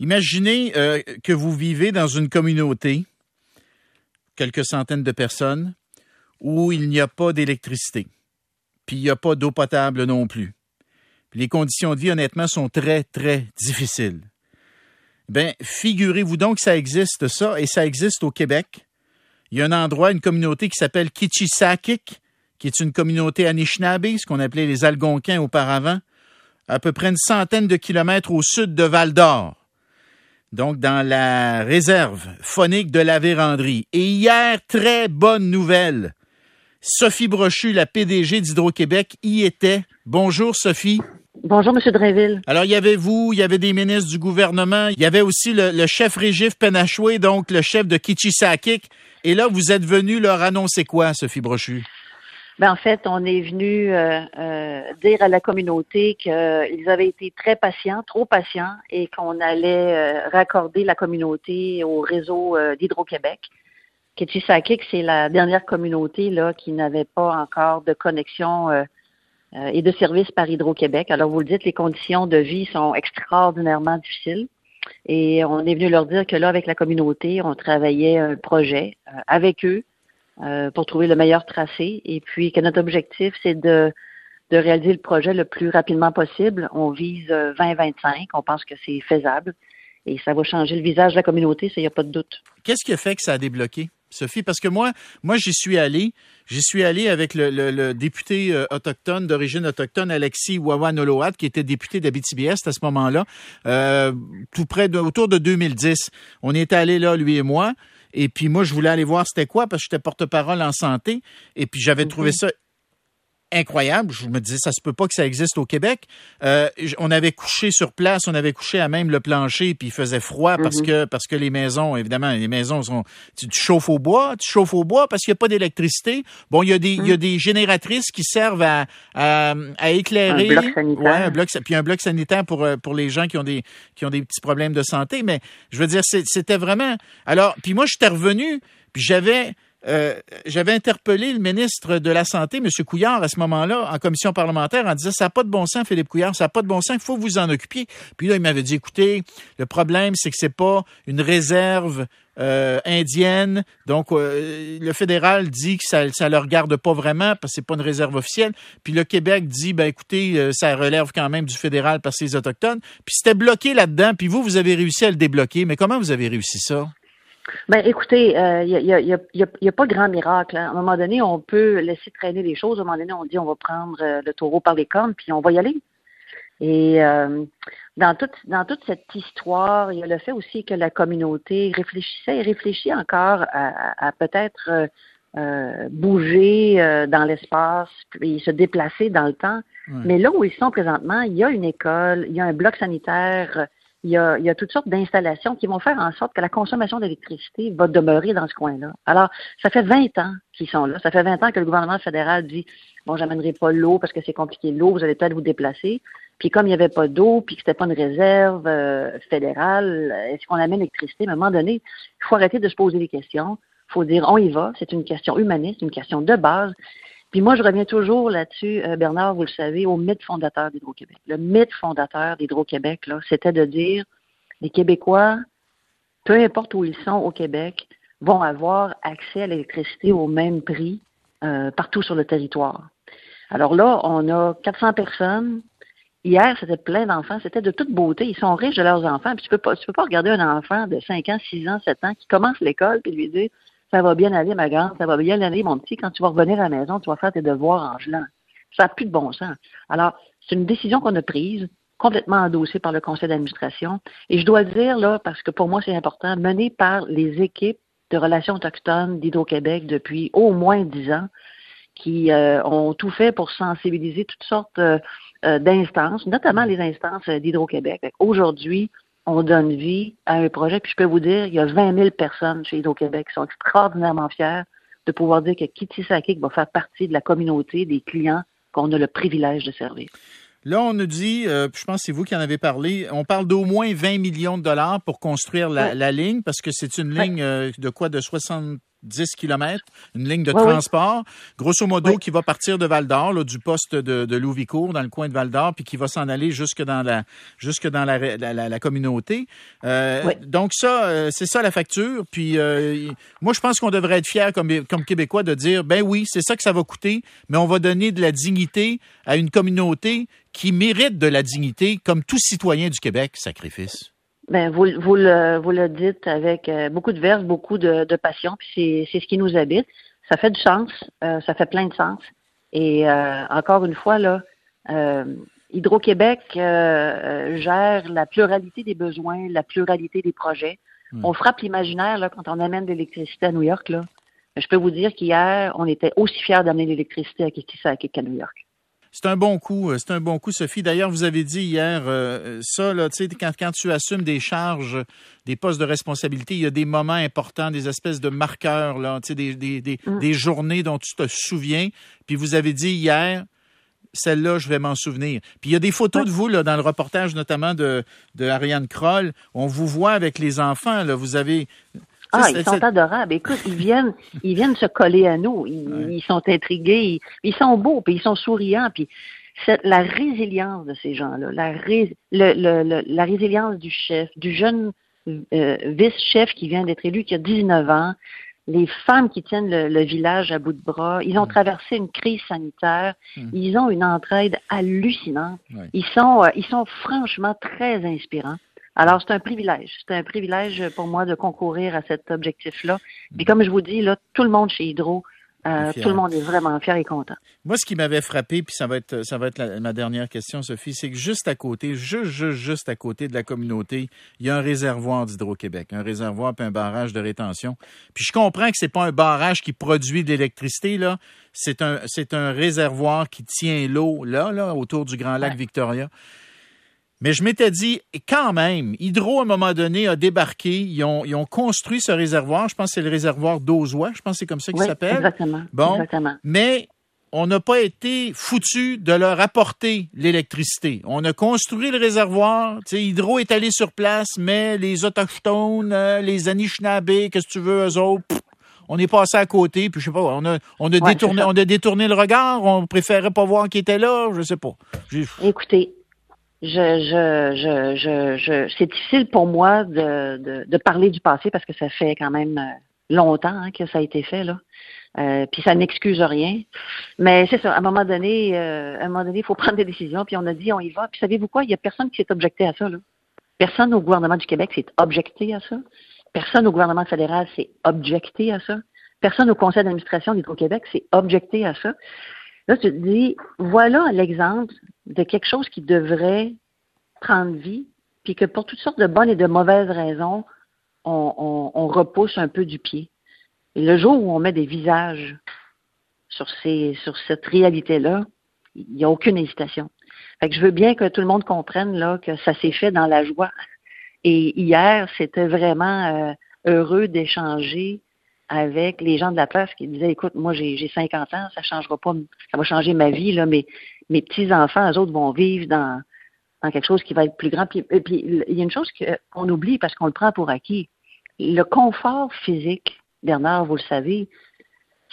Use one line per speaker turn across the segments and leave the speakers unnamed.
Imaginez euh, que vous vivez dans une communauté, quelques centaines de personnes, où il n'y a pas d'électricité, puis il n'y a pas d'eau potable non plus. les conditions de vie, honnêtement, sont très, très difficiles. Ben, figurez-vous donc que ça existe, ça, et ça existe au Québec. Il y a un endroit, une communauté qui s'appelle Kitchisakik, qui est une communauté Anishinaabe, ce qu'on appelait les Algonquins auparavant, à peu près une centaine de kilomètres au sud de Val d'Or, donc dans la réserve phonique de la Vérandrie. Et hier, très bonne nouvelle. Sophie Brochu, la PDG d'Hydro-Québec, y était. Bonjour, Sophie.
Bonjour, M. Dreville.
Alors, il y avait vous, il y avait des ministres du gouvernement, il y avait aussi le, chef Régif Penachoué, donc le chef de Kitchisakik. Et là, vous êtes venu leur annoncer quoi, Sophie Brochu?
Ben, en fait, on est venu euh, euh, dire à la communauté qu'ils avaient été très patients, trop patients, et qu'on allait euh, raccorder la communauté au réseau d'Hydro-Québec. Ketchisakik, c'est la dernière communauté là qui n'avait pas encore de connexion et de service par Hydro-Québec. Alors, vous le dites, les conditions de vie sont extraordinairement difficiles. Et on est venu leur dire que là, avec la communauté, on travaillait un projet avec eux euh, pour trouver le meilleur tracé. Et puis que notre objectif, c'est de, réaliser le projet le plus rapidement possible. On vise 2025. Euh, on pense que c'est faisable. Et ça va changer le visage de la communauté, ça, il n'y a pas de doute.
Qu'est-ce qui a fait que ça a débloqué? Sophie, parce que moi, moi, j'y suis allé. J'y suis allé avec le, député euh, autochtone d'origine autochtone, Alexis Wawanoloat, qui était député d'Abitibi-Est à ce moment-là, tout près de, autour de 2010. On est allé là, lui et moi. Et puis moi, je voulais aller voir c'était quoi parce que j'étais porte-parole en santé. Et puis j'avais trouvé ça incroyable. Je me disais, ça se peut pas que ça existe au Québec. Euh, on avait couché sur place, on avait couché à même le plancher, puis il faisait froid parce mm-hmm. que parce que les maisons, évidemment, les maisons sont. Tu, chauffes au bois, tu chauffes au bois parce qu'il n'y a pas d'électricité. Bon, il y a des il y a mm. des génératrices qui servent à à, éclairer.
Un bloc sanitaire.
Ouais, un bloc, puis un bloc sanitaire pour euh, pour les gens qui ont des qui ont des petits problèmes de santé. Mais je veux dire, c'était vraiment. Alors, puis moi, j'étais revenu, puis j'avais euh, j'avais interpellé le ministre de la Santé, M. Couillard, à ce moment-là, en commission parlementaire, en disant Ça n'a pas de bon sens, Philippe Couillard, ça n'a pas de bon sens, il faut vous en occuper. Puis là, il m'avait dit Écoutez, le problème, c'est que c'est pas une réserve euh, indienne. Donc, euh, le fédéral dit que ça ne le regarde pas vraiment parce que c'est pas une réserve officielle. Puis le Québec dit, ben écoutez, ça relève quand même du fédéral parce que c'est les autochtones. Puis c'était bloqué là-dedans. Puis vous, vous avez réussi à le débloquer. Mais comment vous avez réussi ça?
Ben, écoutez, il euh, n'y a, y a, y a, y a, pas grand miracle. Hein. À un moment donné, on peut laisser traîner les choses. À un moment donné, on dit on va prendre euh, le taureau par les cornes, puis on va y aller. Et euh, dans toute dans toute cette histoire, il y a le fait aussi que la communauté réfléchissait et réfléchit encore à, à, peut-être bouger dans l'espace, puis se déplacer dans le temps. Mais là où ils sont présentement, il y a une école, il y a un bloc sanitaire il y a, il y a toutes sortes d'installations qui vont faire en sorte que la consommation d'électricité va demeurer dans ce coin-là. Alors, ça fait 20 ans qu'ils sont là. Ça fait 20 ans que le gouvernement fédéral dit bon, j'amènerai pas l'eau parce que c'est compliqué l'eau, vous allez peut-être vous déplacer. Puis comme il n'y avait pas d'eau, puis que c'était pas une réserve euh, fédérale, est-ce qu'on amène l'électricité? À un moment donné, il faut arrêter de se poser des questions. Il faut dire on y va. C'est une question humaniste, une question de base. Puis moi, je reviens toujours là-dessus, euh, Bernard, vous le savez, au mythe fondateur d'Hydro-Québec. Le mythe fondateur d'Hydro-Québec, là, c'était de dire les Québécois, peu importe où ils sont au Québec, vont avoir accès à l'électricité au même prix euh, partout sur le territoire. Alors là, on a 400 personnes. Hier, c'était plein d'enfants. C'était de toute beauté. Ils sont riches de leurs enfants. Puis tu peux pas, tu peux pas regarder un enfant de 5 ans, 6 ans, 7 ans qui commence l'école puis lui dire ça va bien aller, ma grande, ça va bien aller, mon petit. Quand tu vas revenir à la maison, tu vas faire tes devoirs en gelant. Ça n'a plus de bon sens. Alors, c'est une décision qu'on a prise, complètement endossée par le conseil d'administration. Et je dois dire, là, parce que pour moi, c'est important, menée par les équipes de relations autochtones d'Hydro-Québec depuis au moins dix ans, qui euh, ont tout fait pour sensibiliser toutes sortes euh, euh, d'instances, notamment les instances d'Hydro-Québec. Aujourd'hui, on donne vie à un projet. Puis je peux vous dire, il y a 20 000 personnes chez Hydro-Québec qui sont extraordinairement fiers de pouvoir dire que Kitty Sakik va faire partie de la communauté des clients qu'on a le privilège de servir.
Là, on nous dit, euh, je pense que c'est vous qui en avez parlé, on parle d'au moins 20 millions de dollars pour construire la, ligne, parce que c'est une ligne euh, de quoi, de 60 10 km, une ligne de transport, grosso modo, qui va partir de Val-d'Or, du poste de, de Louvicourt, dans le coin de Val-d'Or, puis qui va s'en aller jusque dans la jusque dans la, la, communauté. Euh, donc ça, euh, c'est ça la facture. Puis euh, moi, je pense qu'on devrait être fiers comme, comme Québécois de dire, ben oui, c'est ça que ça va coûter, mais on va donner de la dignité à une communauté qui mérite de la dignité, comme tout citoyen du Québec, sacrifice.
Ben, vous, vous, le, vous le dites avec euh, beaucoup de verve, beaucoup de, de passion, puis c'est ce qui nous habite. Ça fait du sens, euh, ça fait plein de sens. Et euh, encore une fois, là, Hydro-Québec gère la pluralité des besoins, la pluralité des projets. On frappe l'imaginaire là, quand on amène de l'électricité à New York. Là. Je peux vous dire qu'hier, on était aussi fiers d'amener l'électricité à Kikisaki qu'à New York.
C'est un bon coup, euh, c'est un bon coup, Sophie. D'ailleurs, vous avez dit hier euh, ça, là, tu sais, quand, quand tu assumes des charges, des postes de responsabilité, il y a des moments importants, des espèces de marqueurs, là, tu sais, des, des, des, mm. des journées dont tu te souviens. Puis vous avez dit hier, celle-là, je vais m'en souvenir. Puis il y a des photos de vous là, dans le reportage notamment de, de Ariane Kroll. On vous voit avec les enfants. Là. Vous avez
ah, ils sont adorables. Écoute, ils viennent, ils viennent se coller à nous. Ils, sont intrigués, ils, sont beaux, puis ils sont souriants, puis la résilience de ces gens-là, la, la résilience du chef, du jeune euh, vice-chef qui vient d'être élu, qui a 19 ans, les femmes qui tiennent le, village à bout de bras, ils ont traversé une crise sanitaire, ils ont une entraide hallucinante, ils sont, euh, ils sont franchement très inspirants. Alors, c'est un privilège. C'est un privilège pour moi de concourir à cet objectif-là. Puis comme je vous dis, là, tout le monde chez Hydro, euh, tout le monde est vraiment fier et content.
Moi, ce qui m'avait frappé, puis ça va être, ça va être ma dernière question, Sophie, c'est que juste à côté, juste, juste, juste à côté de la communauté, il y a un réservoir d'Hydro-Québec, un réservoir puis un barrage de rétention. Puis je comprends que c'est pas un barrage qui produit de l'électricité, là. C'est un, c'est un réservoir qui tient l'eau, là, là, autour du Grand Lac Victoria. Mais je m'étais dit, quand même, Hydro, à un moment donné, a débarqué. Ils ont, ils ont construit ce réservoir. Je pense que c'est le réservoir d'Ozois. Je pense que c'est comme ça qu'il s'appelle.
Exactement.
Bon.
Exactement.
Mais on n'a pas été foutu de leur apporter l'électricité. On a construit le réservoir. Hydro est allé sur place, mais les Autochtones, euh, les Anishinaabe, qu'est-ce que tu veux, eux autres, on est passé à côté, puis je sais pas, on a, on a détourné, on a détourné le regard, on préférait pas voir qui était là, je sais pas.
Écoutez, je, je, je, je, c'est difficile pour moi de, de, de, parler du passé parce que ça fait quand même euh, longtemps hein, que ça a été fait là. Euh, puis ça n'excuse rien. Mais c'est ça, à un moment donné, euh, à un moment donné, il faut prendre des décisions. Puis on a dit, on y va. Puis savez-vous quoi? Il n'y a personne qui s'est objecté à ça. Là. Personne au gouvernement du Québec s'est objecté à ça. Personne au gouvernement fédéral s'est objecté à ça. Personne au conseil d'administration d'Hydro-Québec s'est objecté à ça. Là, tu te dis, voilà l'exemple de quelque chose qui devrait prendre vie, puis que pour toutes sortes de bonnes et de mauvaises raisons, on, repousse un peu du pied. Le jour où on met des visages sur cette réalité-là, il n'y a aucune hésitation. Fait que je veux bien que tout le monde comprenne là, que ça s'est fait dans la joie. Et hier, c'était vraiment euh, heureux d'échanger avec les gens de la place qui disaient écoute, moi j'ai 50 ans, ça changera pas, ça va changer ma vie, là, mais mes petits-enfants, eux autres, vont vivre dans, dans quelque chose qui va être plus grand. Puis, puis il y a une chose qu'on oublie parce qu'on le prend pour acquis. Le confort physique, Bernard, vous le savez,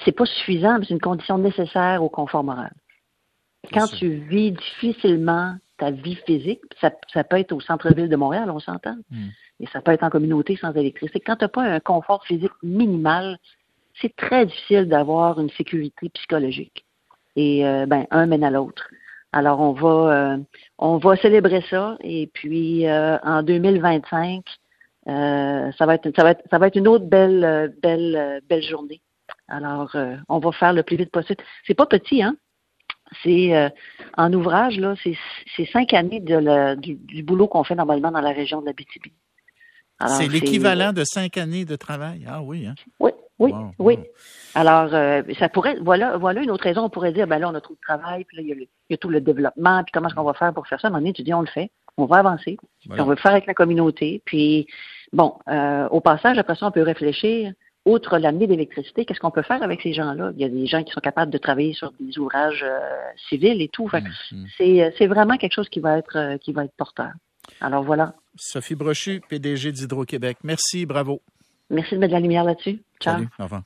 c'est pas suffisant, mais c'est une condition nécessaire au confort moral. Quand tu vis difficilement ta vie physique, ça, ça peut être au centre-ville de Montréal, on s'entend. Hmm et ça peut être en communauté sans électricité. Quand tu n'as pas un confort physique minimal, c'est très difficile d'avoir une sécurité psychologique. Et euh, ben, un mène à l'autre. Alors on va euh, on va célébrer ça et puis euh, en 2025 ça va être ça va être ça va être une autre belle belle belle journée. Alors on va faire le plus vite possible. C'est pas petit hein. C'est en ouvrage là, c'est cinq années de du, du, boulot qu'on fait normalement dans la région de la BTB.
C'est l'équivalent de cinq années de travail. Ah oui, hein?
Oui, oui, oui. Alors, euh, ça pourrait, voilà, voilà une autre raison. On pourrait dire, ben là, on a trop de travail, puis là, il y a, tout le développement, puis comment est-ce qu'on va faire pour faire ça? À un moment donné, tu dis, on le fait, on va avancer, puis on va le faire avec la communauté. Puis, bon, euh, au passage, après ça, on peut réfléchir, outre l'amener d'électricité, qu'est-ce qu'on peut faire avec ces gens-là? Il y a des gens qui sont capables de travailler sur des ouvrages euh, civils et tout. Fait mm, mm. C'est vraiment quelque chose qui va être, qui va être porteur. Alors voilà.
Sophie Brochu, PDG d'Hydro-Québec. Merci, bravo.
Merci de mettre de la lumière là-dessus. Ciao.
Salut, au revoir.